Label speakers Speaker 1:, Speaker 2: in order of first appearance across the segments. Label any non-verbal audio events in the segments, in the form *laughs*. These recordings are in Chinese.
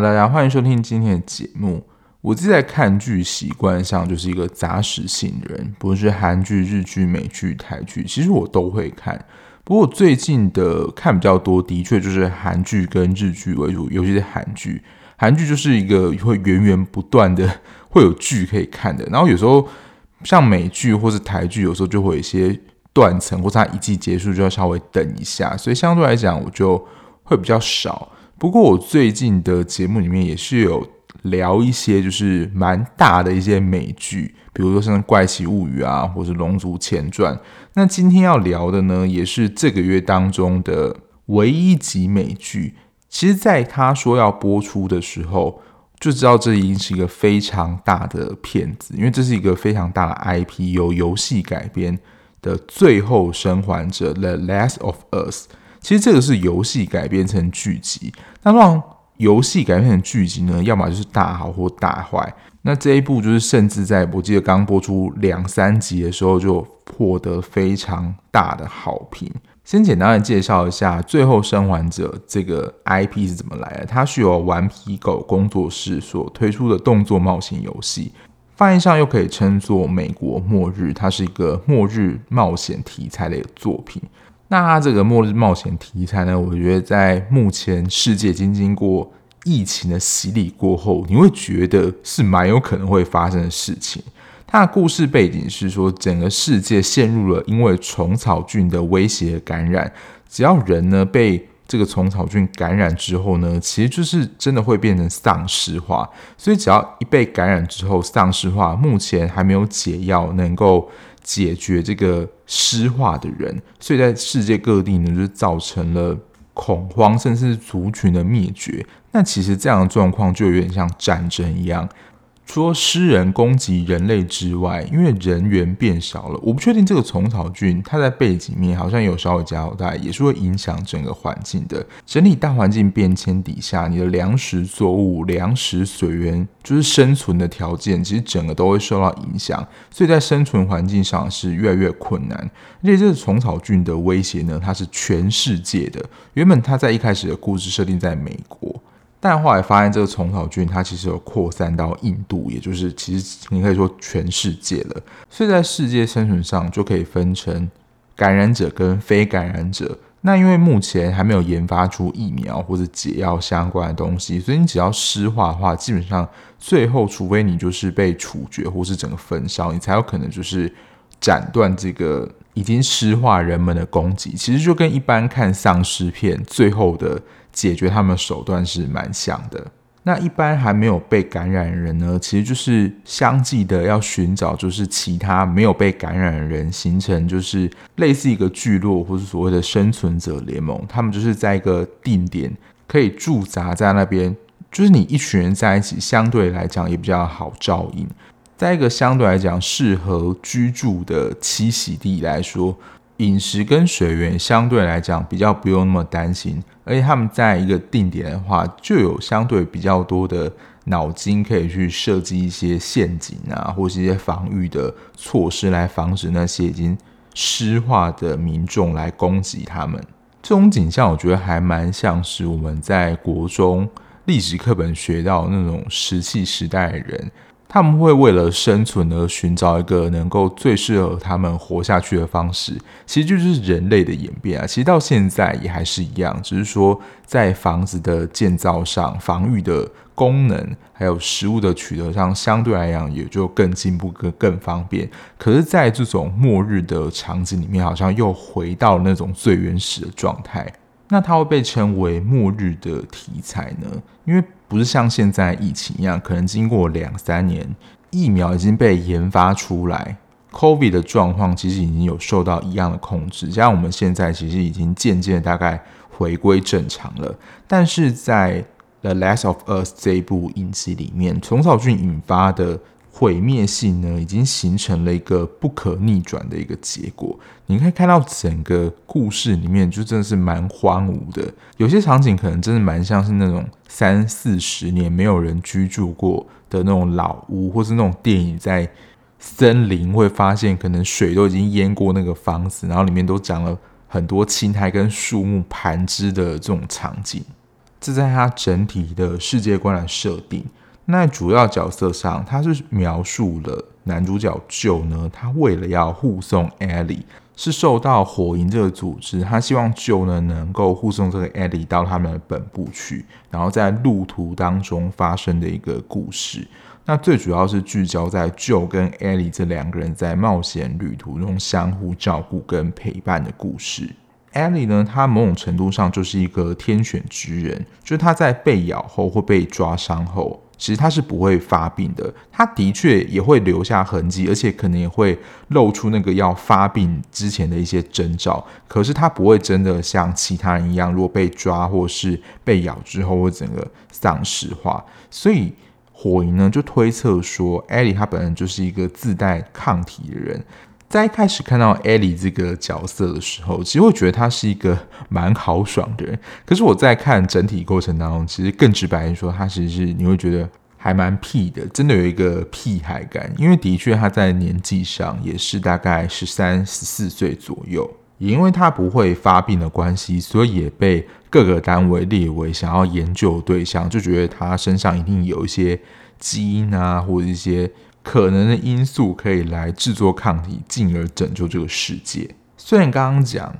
Speaker 1: 大家欢迎收听今天的节目。我自己在看剧习惯上就是一个杂食性人，不论是韩剧、日剧、美剧、台剧，其实我都会看。不过最近的看比较多，的确就是韩剧跟日剧为主，尤其是韩剧。韩剧就是一个会源源不断的 *laughs* 会有剧可以看的，然后有时候像美剧或是台剧，有时候就会有一些断层，或者它一季结束就要稍微等一下，所以相对来讲我就会比较少。不过我最近的节目里面也是有聊一些就是蛮大的一些美剧，比如说像《怪奇物语》啊，或是《龙族前传》。那今天要聊的呢，也是这个月当中的唯一集美剧。其实，在他说要播出的时候，就知道这已经是一个非常大的片子，因为这是一个非常大的 IP，由游戏改编的《最后生还者》（The Last of Us）。其实这个是游戏改编成剧集，那让游戏改编成剧集呢，要么就是大好或大坏。那这一部就是甚至在我记得刚播出两三集的时候，就获得非常大的好评。先简单的介绍一下《最后生还者》这个 IP 是怎么来的，它是由顽皮狗工作室所推出的动作冒险游戏，翻译上又可以称作《美国末日》，它是一个末日冒险题材的作品。那它这个末日冒险题材呢，我觉得在目前世界经经过疫情的洗礼过后，你会觉得是蛮有可能会发生的事情。它的故事背景是说，整个世界陷入了因为虫草菌的威胁感染，只要人呢被这个虫草菌感染之后呢，其实就是真的会变成丧尸化。所以只要一被感染之后丧尸化，目前还没有解药能够。解决这个尸化的人，所以在世界各地呢，就造成了恐慌，甚至是族群的灭绝。那其实这样的状况就有点像战争一样。除了尸人攻击人类之外，因为人员变少了，我不确定这个虫草菌它在背景面好像有稍微加大，也是会影响整个环境的。整体大环境变迁底下，你的粮食作物、粮食水源，就是生存的条件，其实整个都会受到影响，所以在生存环境上是越来越困难。而且这个虫草菌的威胁呢，它是全世界的。原本它在一开始的故事设定在美国。但后来发现，这个虫草菌它其实有扩散到印度，也就是其实你可以说全世界了。所以在世界生存上就可以分成感染者跟非感染者。那因为目前还没有研发出疫苗或者解药相关的东西，所以你只要尸化的话，基本上最后除非你就是被处决或是整个焚烧，你才有可能就是斩断这个已经尸化人们的攻击。其实就跟一般看丧尸片最后的。解决他们手段是蛮像的。那一般还没有被感染的人呢，其实就是相继的要寻找，就是其他没有被感染的人，形成就是类似一个聚落，或是所谓的生存者联盟。他们就是在一个定点可以驻扎在那边，就是你一群人在一起，相对来讲也比较好照应，在一个相对来讲适合居住的栖息地来说。饮食跟水源相对来讲比较不用那么担心，而且他们在一个定点的话，就有相对比较多的脑筋可以去设计一些陷阱啊，或是一些防御的措施来防止那些已经湿化的民众来攻击他们。这种景象，我觉得还蛮像是我们在国中历史课本学到那种石器时代的人。他们会为了生存而寻找一个能够最适合他们活下去的方式，其实就是人类的演变啊。其实到现在也还是一样，只是说在房子的建造上、防御的功能，还有食物的取得上，相对来讲也就更进步、更更方便。可是，在这种末日的场景里面，好像又回到那种最原始的状态。那它会被称为末日的题材呢？因为不是像现在疫情一样，可能经过两三年，疫苗已经被研发出来，COVID 的状况其实已经有受到一样的控制，加上我们现在其实已经渐渐大概回归正常了。但是在《The Last of Us》这一部影集里面，虫草菌引发的。毁灭性呢，已经形成了一个不可逆转的一个结果。你可以看到整个故事里面，就真的是蛮荒芜的。有些场景可能真的蛮像是那种三四十年没有人居住过的那种老屋，或是那种电影在森林会发现，可能水都已经淹过那个房子，然后里面都长了很多青苔跟树木盘枝的这种场景。这在它整体的世界观的设定。那主要角色上，他是描述了男主角 Joe 呢，他为了要护送 Ellie，是受到火影这个组织，他希望 Joe 呢能够护送这个 Ellie 到他们的本部去，然后在路途当中发生的一个故事。那最主要是聚焦在 Joe 跟 Ellie 这两个人在冒险旅途中相互照顾跟陪伴的故事。Ellie 呢，她某种程度上就是一个天选之人，就是她在被咬后或被抓伤后，其实他是不会发病的。他的确也会留下痕迹，而且可能也会露出那个要发病之前的一些征兆。可是他不会真的像其他人一样，如果被抓或是被咬之后，会整个丧尸化。所以火影呢就推测说，Ellie 她本人就是一个自带抗体的人。在一开始看到 Ellie 这个角色的时候，其实我觉得他是一个蛮豪爽的人。可是我在看整体过程当中，其实更直白的说，他其实是你会觉得还蛮屁的，真的有一个屁孩感。因为的确他在年纪上也是大概十三、十四岁左右，也因为他不会发病的关系，所以也被各个单位列为想要研究对象，就觉得他身上一定有一些基因啊，或者一些。可能的因素可以来制作抗体，进而拯救这个世界。虽然刚刚讲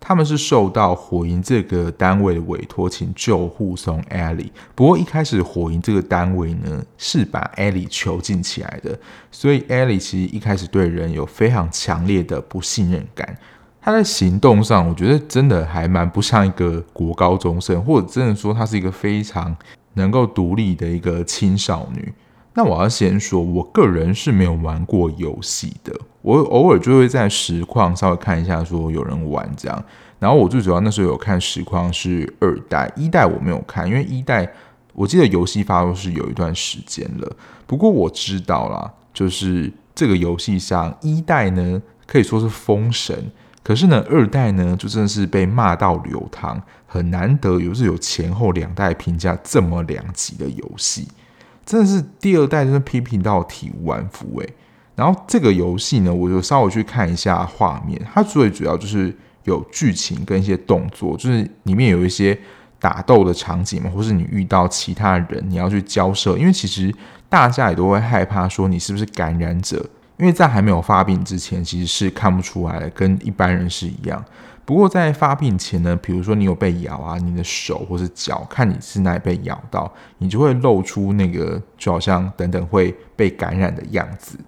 Speaker 1: 他们是受到火营这个单位的委托，请救护送 Ellie，不过一开始火营这个单位呢是把 Ellie 囚禁起来的，所以 Ellie 其实一开始对人有非常强烈的不信任感。他在行动上，我觉得真的还蛮不像一个国高中生，或者真的说他是一个非常能够独立的一个青少女。那我要先说，我个人是没有玩过游戏的，我偶尔就会在实况稍微看一下，说有人玩这样。然后我最主要那时候有看实况是二代，一代我没有看，因为一代我记得游戏发布是有一段时间了。不过我知道啦，就是这个游戏上一代呢可以说是封神，可是呢二代呢就真的是被骂到流汤，很难得有是有前后两代评价这么两极的游戏。真的是第二代，真的批评到体无完肤诶。然后这个游戏呢，我就稍微去看一下画面，它最主要就是有剧情跟一些动作，就是里面有一些打斗的场景嘛，或是你遇到其他人，你要去交涉。因为其实大家也都会害怕说你是不是感染者，因为在还没有发病之前，其实是看不出来的，跟一般人是一样。不过在发病前呢，比如说你有被咬啊，你的手或是脚，看你是哪里被咬到，你就会露出那个就好像等等会被感染的样子。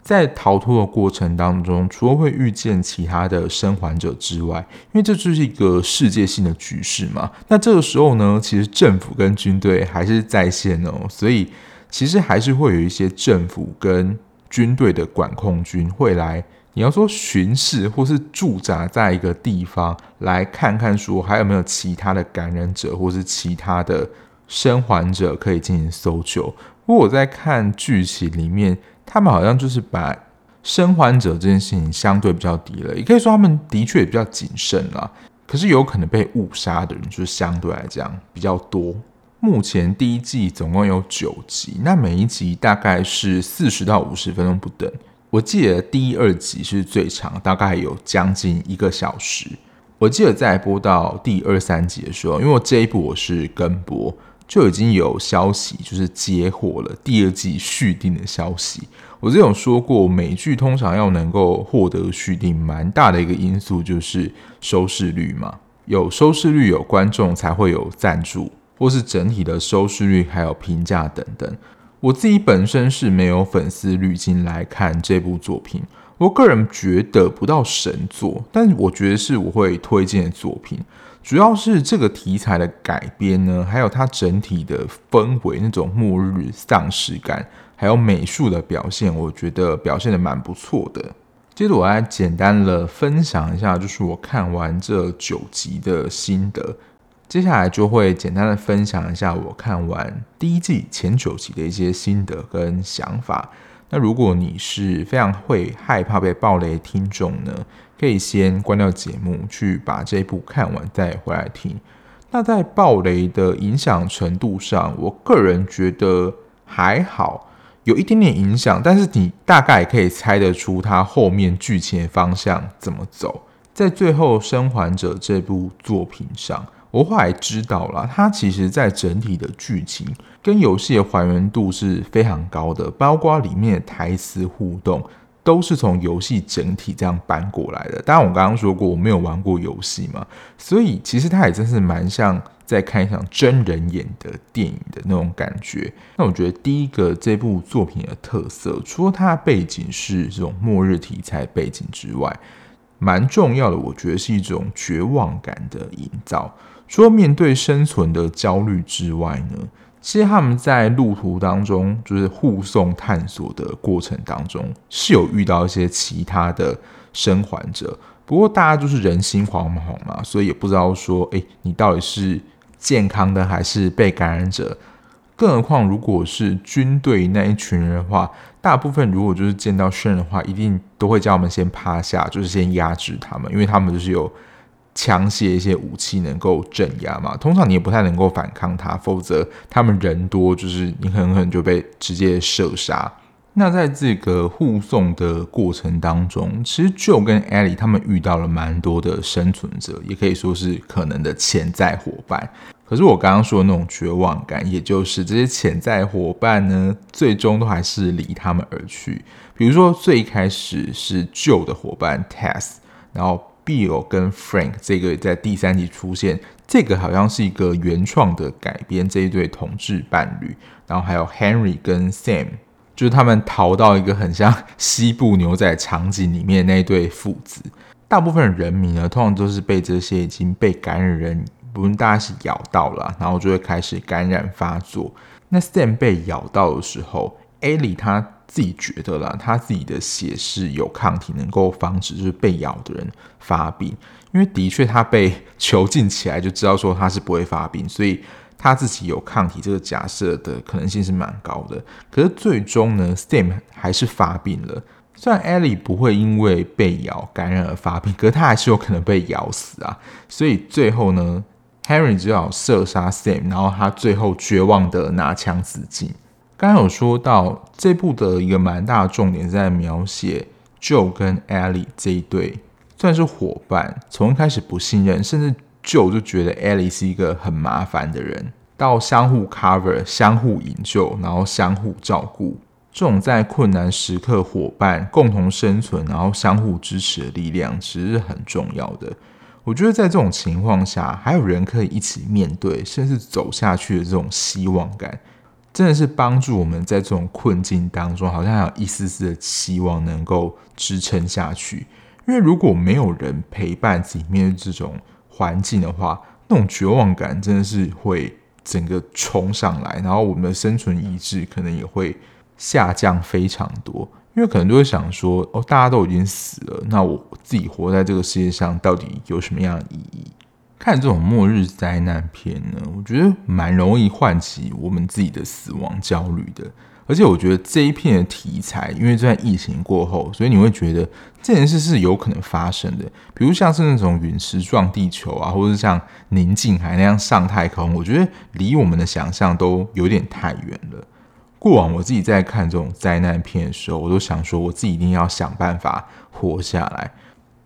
Speaker 1: 在逃脱的过程当中，除了会遇见其他的生还者之外，因为这就是一个世界性的局势嘛。那这个时候呢，其实政府跟军队还是在线哦，所以其实还是会有一些政府跟军队的管控军会来。你要说巡视或是驻扎在一个地方，来看看说还有没有其他的感染者或是其他的生还者可以进行搜救。不过我在看剧情里面，他们好像就是把生还者这件事情相对比较低了，也可以说他们的确也比较谨慎啦。可是有可能被误杀的人就是相对来讲比较多。目前第一季总共有九集，那每一集大概是四十到五十分钟不等。我记得第一、二集是最长，大概有将近一个小时。我记得在播到第二、三集的时候，因为我这一部我是跟播，就已经有消息就是接获了第二季续订的消息。我之前有说过，美剧通常要能够获得续订，蛮大的一个因素就是收视率嘛。有收视率，有观众才会有赞助，或是整体的收视率还有评价等等。我自己本身是没有粉丝滤镜来看这部作品，我个人觉得不到神作，但我觉得是我会推荐的作品。主要是这个题材的改编呢，还有它整体的氛围，那种末日丧尸感，还有美术的表现，我觉得表现得蛮不错的。接着我来简单的分享一下，就是我看完这九集的心得。接下来就会简单的分享一下我看完第一季前九集的一些心得跟想法。那如果你是非常会害怕被爆雷听众呢，可以先关掉节目，去把这一部看完再回来听。那在爆雷的影响程度上，我个人觉得还好，有一点点影响，但是你大概可以猜得出它后面剧情的方向怎么走。在最后《生还者》这部作品上。我后来知道了，它其实在整体的剧情跟游戏的还原度是非常高的，包括里面的台词互动都是从游戏整体这样搬过来的。当然，我刚刚说过我没有玩过游戏嘛，所以其实它也真是蛮像在看一场真人演的电影的那种感觉。那我觉得第一个这部作品的特色，除了它的背景是这种末日题材背景之外，蛮重要的，我觉得是一种绝望感的营造。除了面对生存的焦虑之外呢，其实他们在路途当中，就是护送探索的过程当中，是有遇到一些其他的生还者。不过大家就是人心惶惶嘛，所以也不知道说，诶，你到底是健康的还是被感染者？更何况如果是军队那一群人的话，大部分如果就是见到生人的话，一定都会叫我们先趴下，就是先压制他们，因为他们就是有。枪械一些武器能够镇压嘛？通常你也不太能够反抗他，否则他们人多，就是你很可能就被直接射杀。那在这个护送的过程当中，其实旧跟 Ellie 他们遇到了蛮多的生存者，也可以说是可能的潜在伙伴。可是我刚刚说的那种绝望感，也就是这些潜在伙伴呢，最终都还是离他们而去。比如说最开始是旧的伙伴 Tess，然后。Bill 跟 Frank 这个在第三集出现，这个好像是一个原创的改编，这一对同志伴侣，然后还有 Henry 跟 Sam，就是他们逃到一个很像西部牛仔场景里面那一对父子。大部分人民呢，通常都是被这些已经被感染人，不论大家是咬到了，然后就会开始感染发作。那 Sam 被咬到的时候，Ellie 他。自己觉得啦，他自己的血是有抗体，能够防止就是被咬的人发病。因为的确他被囚禁起来，就知道说他是不会发病，所以他自己有抗体这个假设的可能性是蛮高的。可是最终呢，Sam 还是发病了。虽然 Ellie 不会因为被咬感染而发病，可是他还是有可能被咬死啊。所以最后呢，Henry 只好射杀 Sam，然后他最后绝望的拿枪自尽。刚刚有说到这部的一个蛮大的重点是在描写 Joe 跟 Ellie 这一对，算是伙伴，从一开始不信任，甚至 Joe 就觉得 Ellie 是一个很麻烦的人，到相互 cover、相互营救，然后相互照顾，这种在困难时刻伙伴共同生存，然后相互支持的力量，其实是很重要的。我觉得在这种情况下，还有人可以一起面对，甚至走下去的这种希望感。真的是帮助我们在这种困境当中，好像还有一丝丝的希望能够支撑下去。因为如果没有人陪伴自己面对这种环境的话，那种绝望感真的是会整个冲上来，然后我们的生存意志可能也会下降非常多。因为可能都会想说：“哦，大家都已经死了，那我自己活在这个世界上到底有什么样的意义？”看这种末日灾难片呢，我觉得蛮容易唤起我们自己的死亡焦虑的。而且我觉得这一片的题材，因为在疫情过后，所以你会觉得这件事是有可能发生的。比如像是那种陨石撞地球啊，或者像宁静海那样上太空，我觉得离我们的想象都有点太远了。过往我自己在看这种灾难片的时候，我都想说，我自己一定要想办法活下来。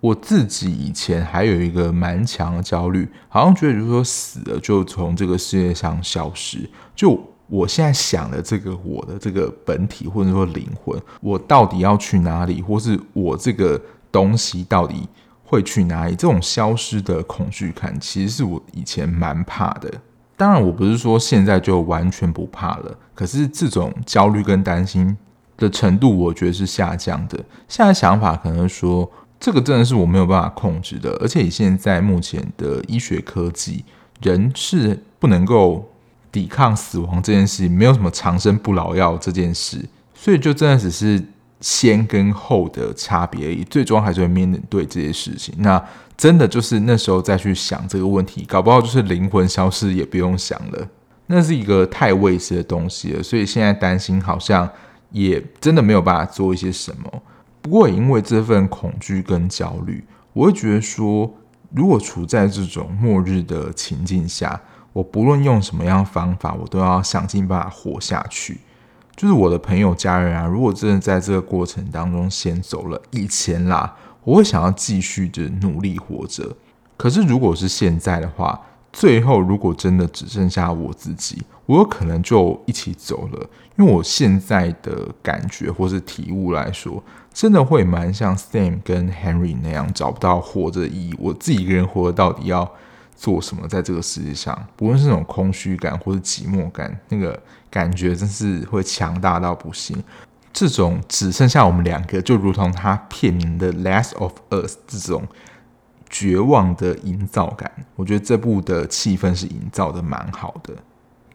Speaker 1: 我自己以前还有一个蛮强的焦虑，好像觉得就是说死了就从这个世界上消失。就我现在想的这个我的这个本体或者说灵魂，我到底要去哪里，或是我这个东西到底会去哪里？这种消失的恐惧感，其实是我以前蛮怕的。当然，我不是说现在就完全不怕了，可是这种焦虑跟担心的程度，我觉得是下降的。现在想法可能说。这个真的是我没有办法控制的，而且以现在目前的医学科技，人是不能够抵抗死亡这件事，没有什么长生不老药这件事，所以就真的只是先跟后的差别而已，最终还是会面对这些事情。那真的就是那时候再去想这个问题，搞不好就是灵魂消失也不用想了，那是一个太未知的东西了，所以现在担心好像也真的没有办法做一些什么。不过，也因为这份恐惧跟焦虑，我会觉得说，如果处在这种末日的情境下，我不论用什么样方法，我都要想尽办法活下去。就是我的朋友、家人啊，如果真的在这个过程当中先走了，以前啦，我会想要继续的努力活着。可是，如果是现在的话，最后如果真的只剩下我自己，我有可能就一起走了。因为我现在的感觉或是体悟来说，真的会蛮像 Sam 跟 Henry 那样，找不到活着的意义。我自己一个人活着到底要做什么？在这个世界上，不论是那种空虚感或者寂寞感，那个感觉真是会强大到不行。这种只剩下我们两个，就如同他片名的《Last of Us》这种绝望的营造感，我觉得这部的气氛是营造的蛮好的。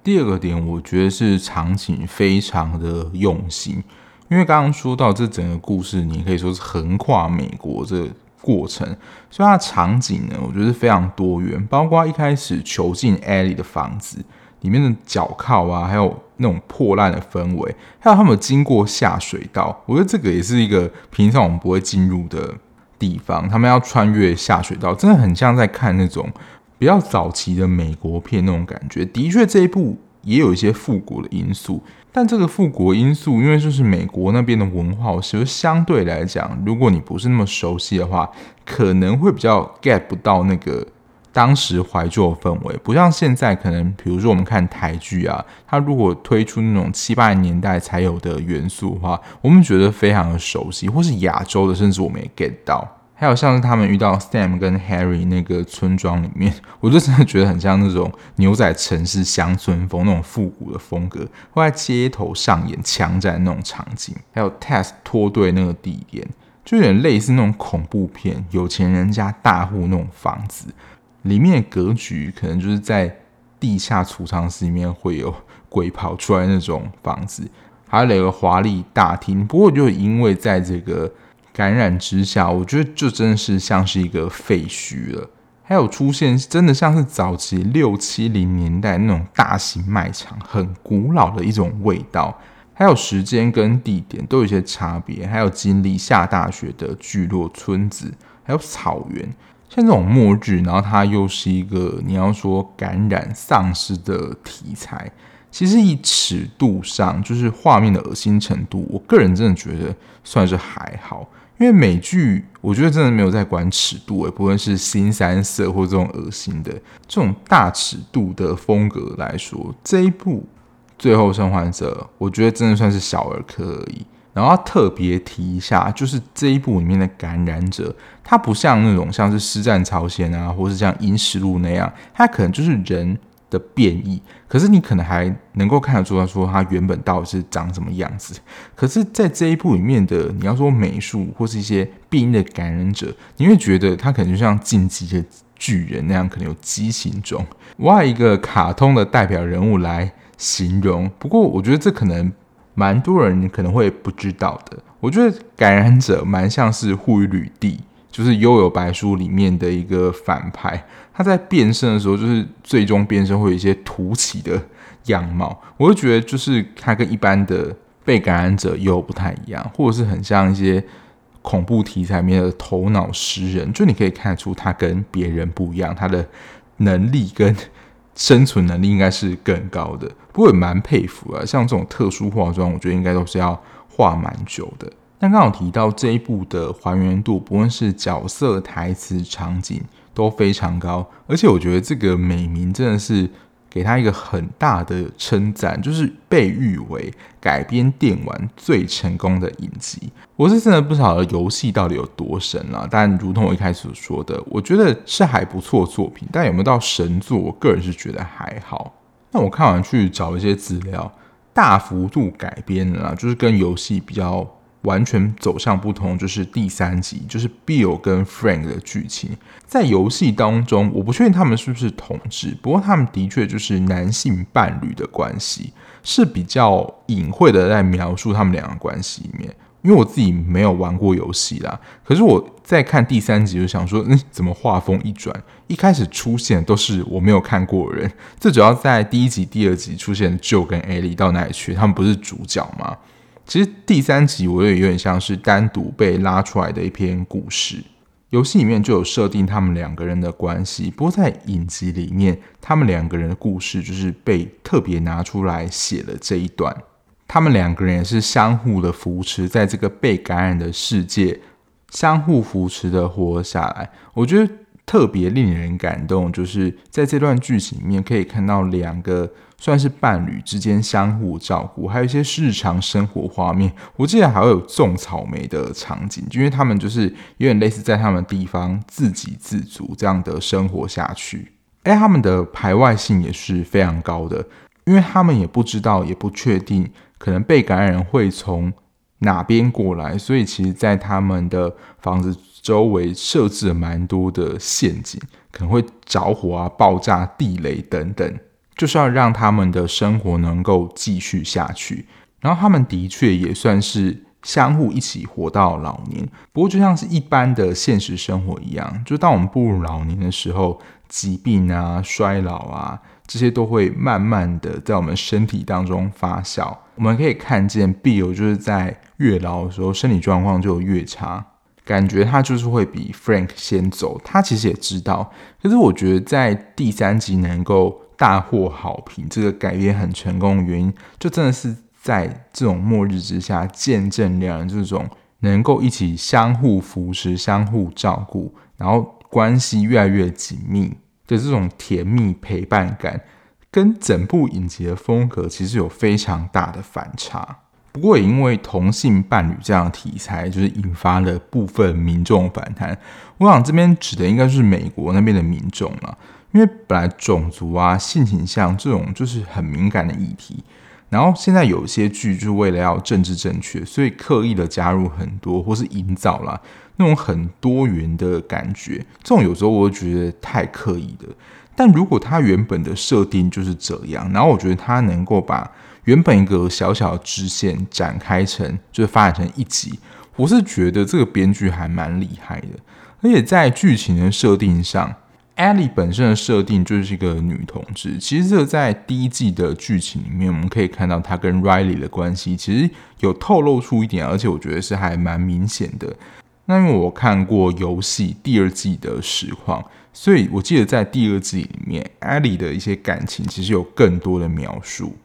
Speaker 1: 第二个点，我觉得是场景非常的用心，因为刚刚说到这整个故事，你可以说是横跨美国这个过程，所以它的场景呢，我觉得是非常多元，包括一开始囚禁艾莉的房子里面的脚铐啊，还有那种破烂的氛围，还有他们经过下水道，我觉得这个也是一个平常我们不会进入的地方，他们要穿越下水道，真的很像在看那种。比较早期的美国片那种感觉，的确这一部也有一些复古的因素，但这个复古因素，因为就是美国那边的文化，其实相对来讲，如果你不是那么熟悉的话，可能会比较 get 不到那个当时怀旧氛围，不像现在，可能比如说我们看台剧啊，它如果推出那种七八零年代才有的元素的话，我们觉得非常的熟悉，或是亚洲的，甚至我们也 get 到。还有像是他们遇到 Sam 跟 Harry 那个村庄里面，*laughs* 我就真的觉得很像那种牛仔城市乡村风那种复古的风格，会在街头上演枪战那种场景。还有 Test 脱队那个地点，就有点类似那种恐怖片，有钱人家大户那种房子，里面的格局可能就是在地下储藏室里面会有鬼跑出来那种房子，还有一个华丽大厅。不过就因为在这个。感染之下，我觉得就真的是像是一个废墟了。还有出现真的像是早期六七零年代那种大型卖场，很古老的一种味道。还有时间跟地点都有一些差别。还有经历下大雪的聚落村子，还有草原，像这种末日，然后它又是一个你要说感染丧尸的题材。其实以尺度上，就是画面的恶心程度，我个人真的觉得算是还好。因为美剧，我觉得真的没有在管尺度，也不论是新三色或这种恶心的这种大尺度的风格来说，这一部《最后生还者》，我觉得真的算是小儿科而已。然后特别提一下，就是这一部里面的感染者，他不像那种像是《尸战朝鲜》啊，或是像《阴尸路》那样，他可能就是人。的变异，可是你可能还能够看得出来说他原本到底是长什么样子。可是，在这一部里面的，你要说美术或是一些变异的感染者，你会觉得他可能就像进击的巨人那样，可能有畸形种。我要一个卡通的代表人物来形容，不过我觉得这可能蛮多人可能会不知道的。我觉得感染者蛮像是护宇吕弟。就是《幽游白书》里面的一个反派，他在变身的时候，就是最终变身会有一些突起的样貌，我就觉得就是他跟一般的被感染者又不太一样，或者是很像一些恐怖题材里面的头脑食人，就你可以看出他跟别人不一样，他的能力跟生存能力应该是更高的。不过也蛮佩服啊，像这种特殊化妆，我觉得应该都是要画蛮久的。刚刚好提到这一部的还原度，不论是角色、台词、场景都非常高，而且我觉得这个美名真的是给他一个很大的称赞，就是被誉为改编电玩最成功的影集。我是真的不晓得游戏到底有多神了，但如同我一开始说的，我觉得是还不错作品，但有没有到神作，我个人是觉得还好。那我看完去找一些资料，大幅度改编了，就是跟游戏比较。完全走向不同，就是第三集，就是 Bill 跟 Frank 的剧情。在游戏当中，我不确定他们是不是同志，不过他们的确就是男性伴侣的关系，是比较隐晦的在描述他们两个关系里面。因为我自己没有玩过游戏啦，可是我在看第三集就想说，嗯，怎么画风一转，一开始出现都是我没有看过的人，这主要在第一集、第二集出现 Joe 跟 Ali 到哪里去？他们不是主角吗？其实第三集我也有点像是单独被拉出来的一篇故事，游戏里面就有设定他们两个人的关系，不过在影集里面，他们两个人的故事就是被特别拿出来写了这一段，他们两个人也是相互的扶持，在这个被感染的世界相互扶持的活下来。我觉得特别令人感动，就是在这段剧情里面可以看到两个算是伴侣之间相互照顾，还有一些日常生活画面。我记得还会有种草莓的场景，因为他们就是有点类似在他们地方自给自足这样的生活下去。哎，他们的排外性也是非常高的，因为他们也不知道，也不确定可能被感染人会从哪边过来，所以其实，在他们的房子周围设置了蛮多的陷阱，可能会着火啊、爆炸、地雷等等，就是要让他们的生活能够继续下去。然后他们的确也算是相互一起活到老年，不过就像是一般的现实生活一样，就当我们步入老年的时候。疾病啊、衰老啊，这些都会慢慢的在我们身体当中发酵。我们可以看见，Bill 就是在越老的时候，身体状况就越差，感觉他就是会比 Frank 先走。他其实也知道，可是我觉得在第三集能够大获好评，这个改编很成功的原因，就真的是在这种末日之下，见证两人这种能够一起相互扶持、相互照顾，然后。关系越来越紧密的这种甜蜜陪伴感，跟整部影集的风格其实有非常大的反差。不过也因为同性伴侣这样的题材，就是引发了部分民众反弹。我想这边指的应该是美国那边的民众了，因为本来种族啊、性倾向这种就是很敏感的议题。然后现在有些剧就是为了要政治正确，所以刻意的加入很多或是营造啦那种很多元的感觉，这种有时候我觉得太刻意的。但如果他原本的设定就是这样，然后我觉得他能够把原本一个小小的支线展开成，就是发展成一集，我是觉得这个编剧还蛮厉害的。而且在剧情的设定上。Ellie 本身的设定就是一个女同志，其实这在第一季的剧情里面，我们可以看到她跟 Riley 的关系，其实有透露出一点，而且我觉得是还蛮明显的。那因为我看过游戏第二季的实况，所以我记得在第二季里面，Ellie 的一些感情其实有更多的描述。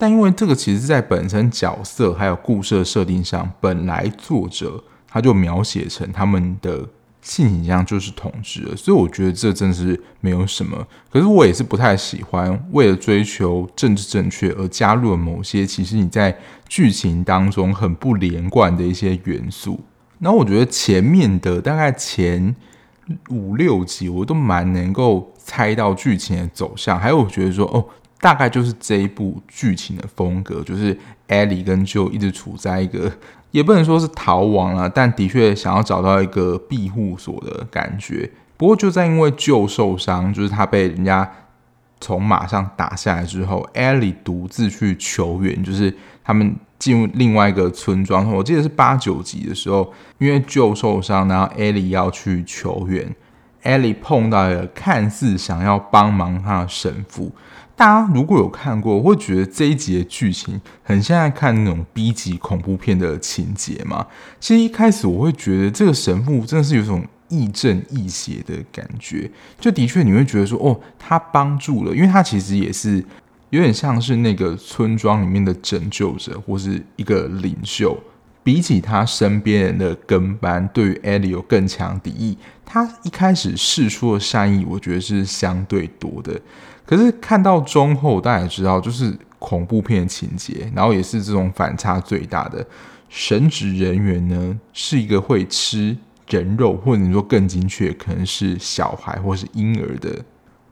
Speaker 1: 但因为这个其实在本身角色还有故事的设定上，本来作者他就描写成他们的。性倾向就是同志了，所以我觉得这真是没有什么。可是我也是不太喜欢为了追求政治正确而加入了某些其实你在剧情当中很不连贯的一些元素。那我觉得前面的大概前五六集我都蛮能够猜到剧情的走向，还有我觉得说哦，大概就是这一部剧情的风格，就是 Ellie 跟 Joe 一直处在一个。*laughs* 也不能说是逃亡了，但的确想要找到一个庇护所的感觉。不过就在因为 Joe 受伤，就是他被人家从马上打下来之后，Ellie 独自去求援，就是他们进入另外一个村庄。我记得是八九集的时候，因为 jo 受伤，然后 Ellie 要去求援，Ellie 碰到一个看似想要帮忙他的神父。大家如果有看过，我会觉得这一集的剧情很像在看那种 B 级恐怖片的情节嘛。其实一开始我会觉得这个神父真的是有种亦正亦邪的感觉，就的确你会觉得说，哦，他帮助了，因为他其实也是有点像是那个村庄里面的拯救者或是一个领袖。比起他身边人的跟班，对于 Ellie 有更强敌意。他一开始释出的善意，我觉得是相对多的。可是看到中后，大家也知道，就是恐怖片情节，然后也是这种反差最大的。神职人员呢，是一个会吃人肉，或者你说更精确，可能是小孩或是婴儿的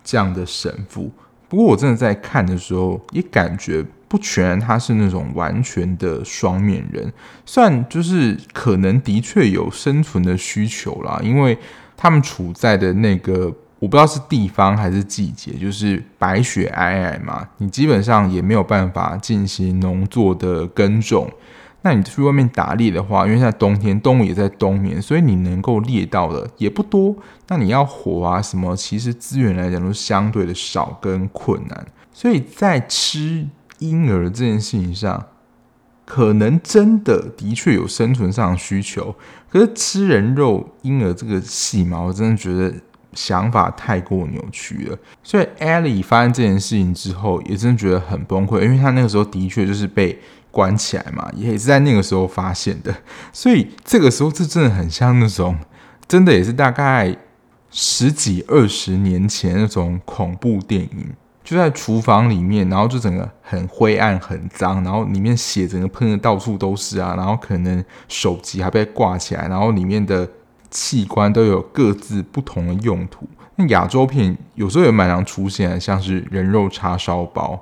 Speaker 1: 这样的神父。不过我真的在看的时候，也感觉不全然他是那种完全的双面人，算就是可能的确有生存的需求啦，因为他们处在的那个。我不知道是地方还是季节，就是白雪皑皑嘛，你基本上也没有办法进行农作的耕种。那你去外面打猎的话，因为现在冬天，动物也在冬眠，所以你能够猎到的也不多。那你要火啊什么，其实资源来讲都相对的少跟困难。所以在吃婴儿这件事情上，可能真的的确有生存上的需求。可是吃人肉婴儿这个戏嘛，我真的觉得。想法太过扭曲了，所以 Ellie 发生这件事情之后，也真的觉得很崩溃，因为他那个时候的确就是被关起来嘛，也是在那个时候发现的，所以这个时候这真的很像那种，真的也是大概十几二十年前那种恐怖电影，就在厨房里面，然后就整个很灰暗、很脏，然后里面血整个喷的到处都是啊，然后可能手机还被挂起来，然后里面的器官都有各自不同的用途。那亚洲片有时候也蛮常出现，像是人肉叉烧包，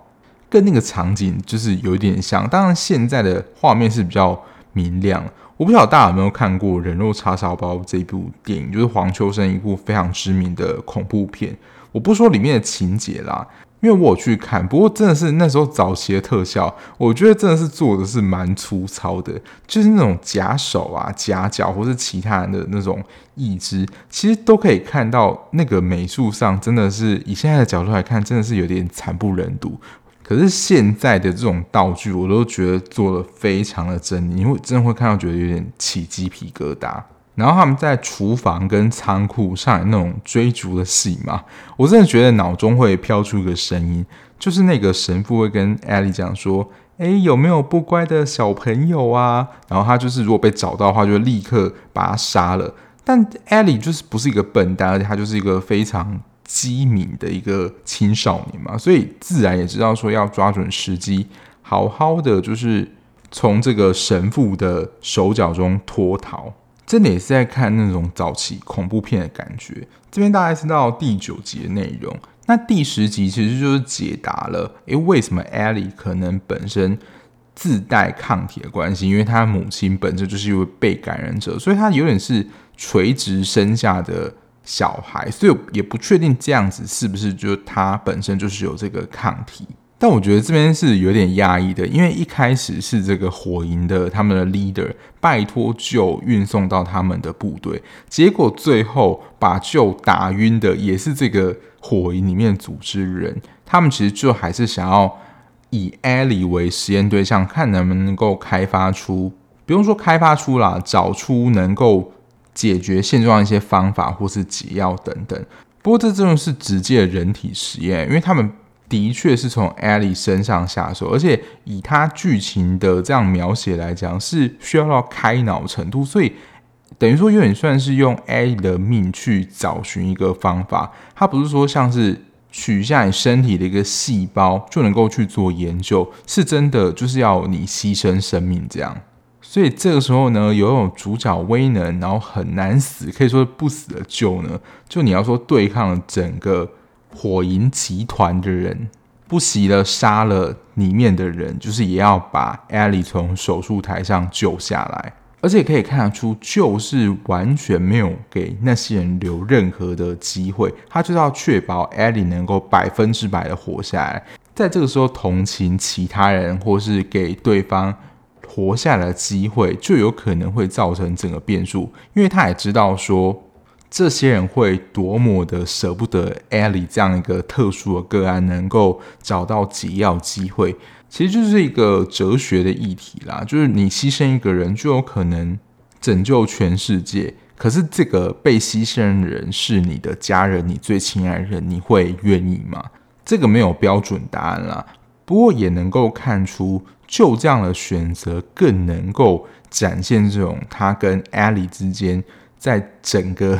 Speaker 1: 跟那个场景就是有一点像。当然，现在的画面是比较明亮。我不晓得大家有没有看过《人肉叉烧包》这部电影，就是黄秋生一部非常知名的恐怖片。我不说里面的情节啦，因为我有去看。不过真的是那时候早期的特效，我觉得真的是做的是蛮粗糙的，就是那种假手啊、假脚或是其他人的那种义肢，其实都可以看到那个美术上真的是以现在的角度来看，真的是有点惨不忍睹。可是现在的这种道具，我都觉得做得非常的真，你会真的会看到觉得有点起鸡皮疙瘩。然后他们在厨房跟仓库上演那种追逐的戏嘛，我真的觉得脑中会飘出一个声音，就是那个神父会跟艾莉讲说：“哎，有没有不乖的小朋友啊？”然后他就是如果被找到的话，就立刻把他杀了。但艾莉就是不是一个笨蛋，而且他就是一个非常。机敏的一个青少年嘛，所以自然也知道说要抓准时机，好好的就是从这个神父的手脚中脱逃。真的也是在看那种早期恐怖片的感觉。这边大概是到第九集的内容，那第十集其实就是解答了，诶，为什么艾莉可能本身自带抗体的关系？因为她母亲本身就是一位被感染者，所以她有点是垂直生下的。小孩，所以也不确定这样子是不是就她本身就是有这个抗体。但我觉得这边是有点压抑的，因为一开始是这个火营的他们的 leader 拜托就运送到他们的部队，结果最后把就打晕的也是这个火营里面组织人。他们其实就还是想要以 Ellie 为实验对象，看能不能够开发出，不用说开发出啦，找出能够。解决现状一些方法，或是解药等等。不过这真的是直接的人体实验，因为他们的确是从艾莉身上下手，而且以他剧情的这样描写来讲，是需要到开脑程度，所以等于说有点算是用艾莉的命去找寻一个方法。他不是说像是取下你身体的一个细胞就能够去做研究，是真的就是要你牺牲生命这样。所以这个时候呢，有种主角威能，然后很难死，可以说不死的救呢，就你要说对抗整个火营集团的人，不惜的杀了里面的人，就是也要把艾莉从手术台上救下来。而且可以看得出，就是完全没有给那些人留任何的机会，他就是要确保艾莉能够百分之百的活下来。在这个时候同情其他人，或是给对方。活下来的机会就有可能会造成整个变数，因为他也知道说这些人会多么的舍不得艾莉这样一个特殊的个案能够找到解药机会，其实就是一个哲学的议题啦，就是你牺牲一个人就有可能拯救全世界，可是这个被牺牲的人是你的家人，你最亲爱的人，你会愿意吗？这个没有标准答案啦，不过也能够看出。就这样的选择，更能够展现这种他跟艾莉之间，在整个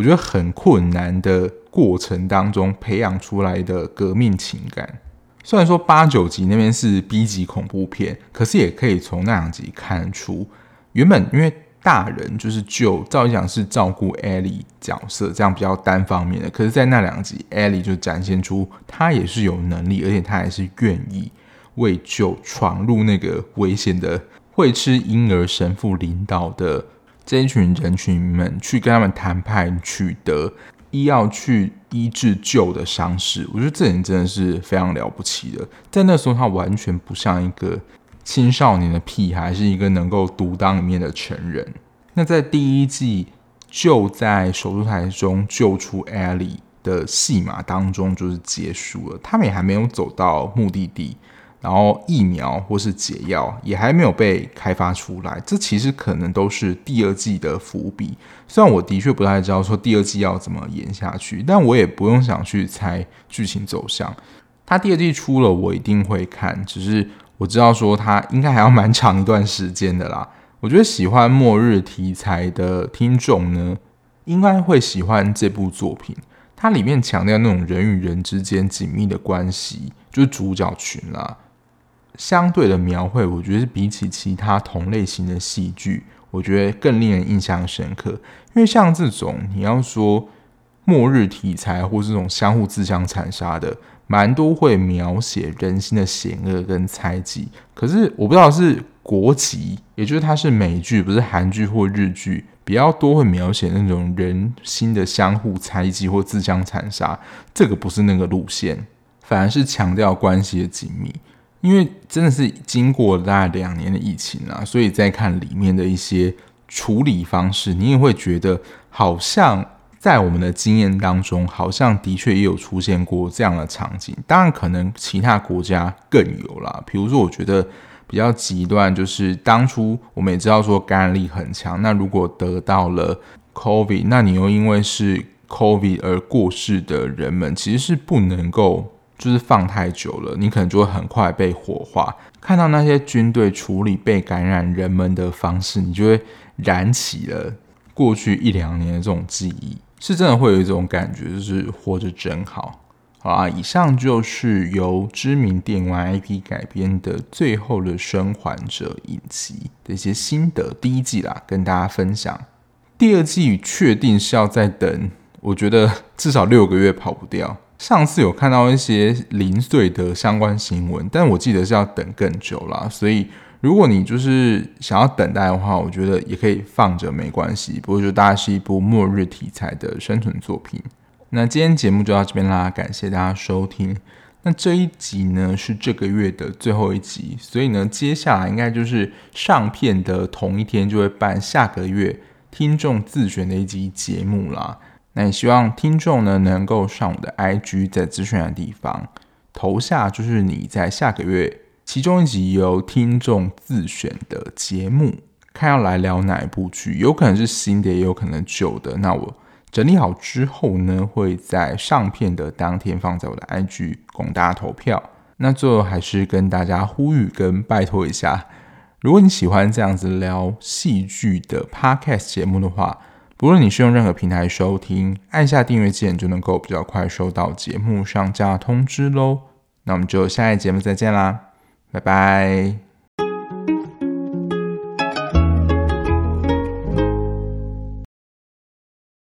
Speaker 1: 我觉得很困难的过程当中培养出来的革命情感。虽然说八九集那边是 B 级恐怖片，可是也可以从那两集看出，原本因为大人就是就照理讲是照顾艾莉角色，这样比较单方面的，可是，在那两集，艾莉就展现出他也是有能力，而且他也是愿意。为救闯入那个危险的会吃婴儿神父领导的这一群人群们，去跟他们谈判，取得医药去医治旧的伤势。我觉得这人真的是非常了不起的。在那时候，他完全不像一个青少年的屁孩，是一个能够独当一面的成人。那在第一季就在手术台中救出艾莉的戏码当中，就是结束了。他们也还没有走到目的地。然后疫苗或是解药也还没有被开发出来，这其实可能都是第二季的伏笔。虽然我的确不太知道说第二季要怎么演下去，但我也不用想去猜剧情走向。它第二季出了，我一定会看。只是我知道说它应该还要蛮长一段时间的啦。我觉得喜欢末日题材的听众呢，应该会喜欢这部作品。它里面强调那种人与人之间紧密的关系，就是主角群啦。相对的描绘，我觉得是比起其他同类型的戏剧，我觉得更令人印象深刻。因为像这种你要说末日题材，或是这种相互自相残杀的，蛮多会描写人心的险恶跟猜忌。可是我不知道是国籍，也就是它是美剧，不是韩剧或日剧，比较多会描写那种人心的相互猜忌或自相残杀。这个不是那个路线，反而是强调关系的紧密。因为真的是经过大概两年的疫情啊，所以再看里面的一些处理方式，你也会觉得好像在我们的经验当中，好像的确也有出现过这样的场景。当然，可能其他国家更有啦。比如说，我觉得比较极端，就是当初我们也知道说感染力很强，那如果得到了 COVID，那你又因为是 COVID 而过世的人们，其实是不能够。就是放太久了，你可能就会很快被火化。看到那些军队处理被感染人们的方式，你就会燃起了过去一两年的这种记忆，是真的会有一种感觉，就是活着真好。好啊，以上就是由知名电玩 IP 改编的《最后的生还者》影集的一些心得。第一季啦，跟大家分享。第二季确定是要再等，我觉得至少六个月跑不掉。上次有看到一些零碎的相关新闻，但我记得是要等更久啦。所以如果你就是想要等待的话，我觉得也可以放着没关系。不过就大家是一部末日题材的生存作品。那今天节目就到这边啦，感谢大家收听。那这一集呢是这个月的最后一集，所以呢接下来应该就是上片的同一天就会办下个月听众自选的一集节目啦。那也希望听众呢能够上我的 IG，在资讯的地方投下，就是你在下个月其中一集由听众自选的节目，看要来聊哪一部剧，有可能是新的，也有可能旧的。那我整理好之后呢，会在上片的当天放在我的 IG 供大家投票。那最后还是跟大家呼吁跟拜托一下，如果你喜欢这样子聊戏剧的 Podcast 节目的话。不论你是用任何平台收听，按下订阅键就能够比较快收到节目上架通知喽。那我们就下一节目再见啦，拜拜。